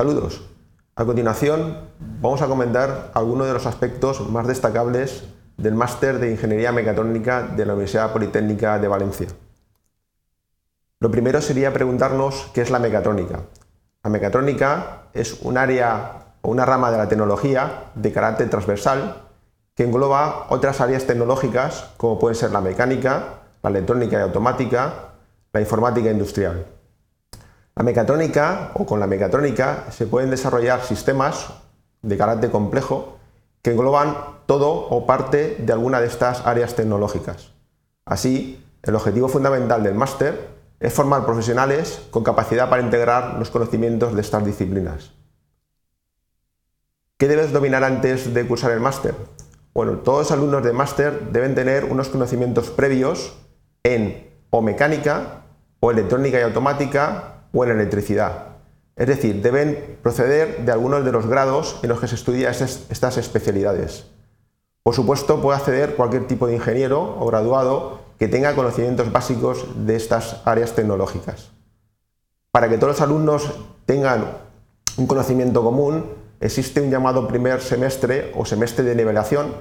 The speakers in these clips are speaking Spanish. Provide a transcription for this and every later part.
Saludos. A continuación vamos a comentar algunos de los aspectos más destacables del máster de Ingeniería Mecatrónica de la Universidad Politécnica de Valencia. Lo primero sería preguntarnos qué es la mecatrónica. La mecatrónica es un área o una rama de la tecnología de carácter transversal que engloba otras áreas tecnológicas como pueden ser la mecánica, la electrónica y automática, la informática industrial. La mecatrónica o con la mecatrónica se pueden desarrollar sistemas de carácter complejo que engloban todo o parte de alguna de estas áreas tecnológicas. Así, el objetivo fundamental del máster es formar profesionales con capacidad para integrar los conocimientos de estas disciplinas. ¿Qué debes dominar antes de cursar el máster? Bueno, todos los alumnos de máster deben tener unos conocimientos previos en o mecánica, o electrónica y automática, o en electricidad. Es decir, deben proceder de algunos de los grados en los que se estudian estas especialidades. Por supuesto, puede acceder cualquier tipo de ingeniero o graduado que tenga conocimientos básicos de estas áreas tecnológicas. Para que todos los alumnos tengan un conocimiento común, existe un llamado primer semestre o semestre de nivelación,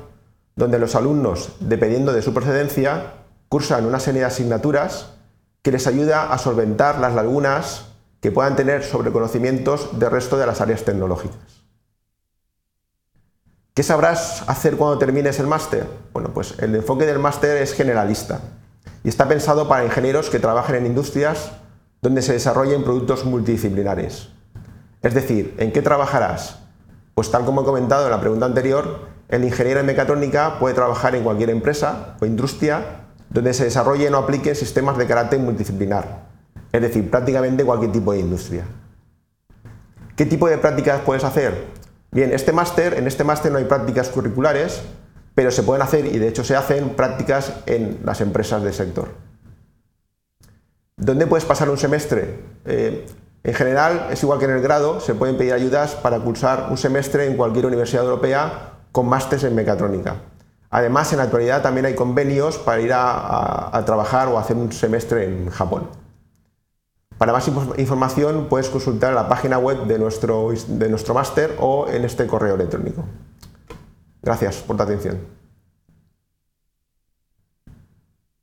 donde los alumnos, dependiendo de su procedencia, cursan una serie de asignaturas que les ayuda a solventar las lagunas que puedan tener sobre conocimientos del resto de las áreas tecnológicas. ¿Qué sabrás hacer cuando termines el máster? Bueno, pues el enfoque del máster es generalista y está pensado para ingenieros que trabajen en industrias donde se desarrollen productos multidisciplinares. Es decir, ¿en qué trabajarás? Pues tal como he comentado en la pregunta anterior, el ingeniero en mecatrónica puede trabajar en cualquier empresa o industria donde se desarrollen o apliquen sistemas de carácter multidisciplinar, es decir, prácticamente cualquier tipo de industria. ¿Qué tipo de prácticas puedes hacer? Bien, este máster, en este máster no hay prácticas curriculares, pero se pueden hacer y de hecho se hacen prácticas en las empresas del sector. ¿Dónde puedes pasar un semestre? Eh, en general es igual que en el grado, se pueden pedir ayudas para cursar un semestre en cualquier universidad europea con másteres en mecatrónica. Además, en la actualidad también hay convenios para ir a, trabajar o hacer un semestre en Japón. Para más información puedes consultar la página web de nuestro, de nuestro máster o en este correo electrónico. Gracias por tu atención.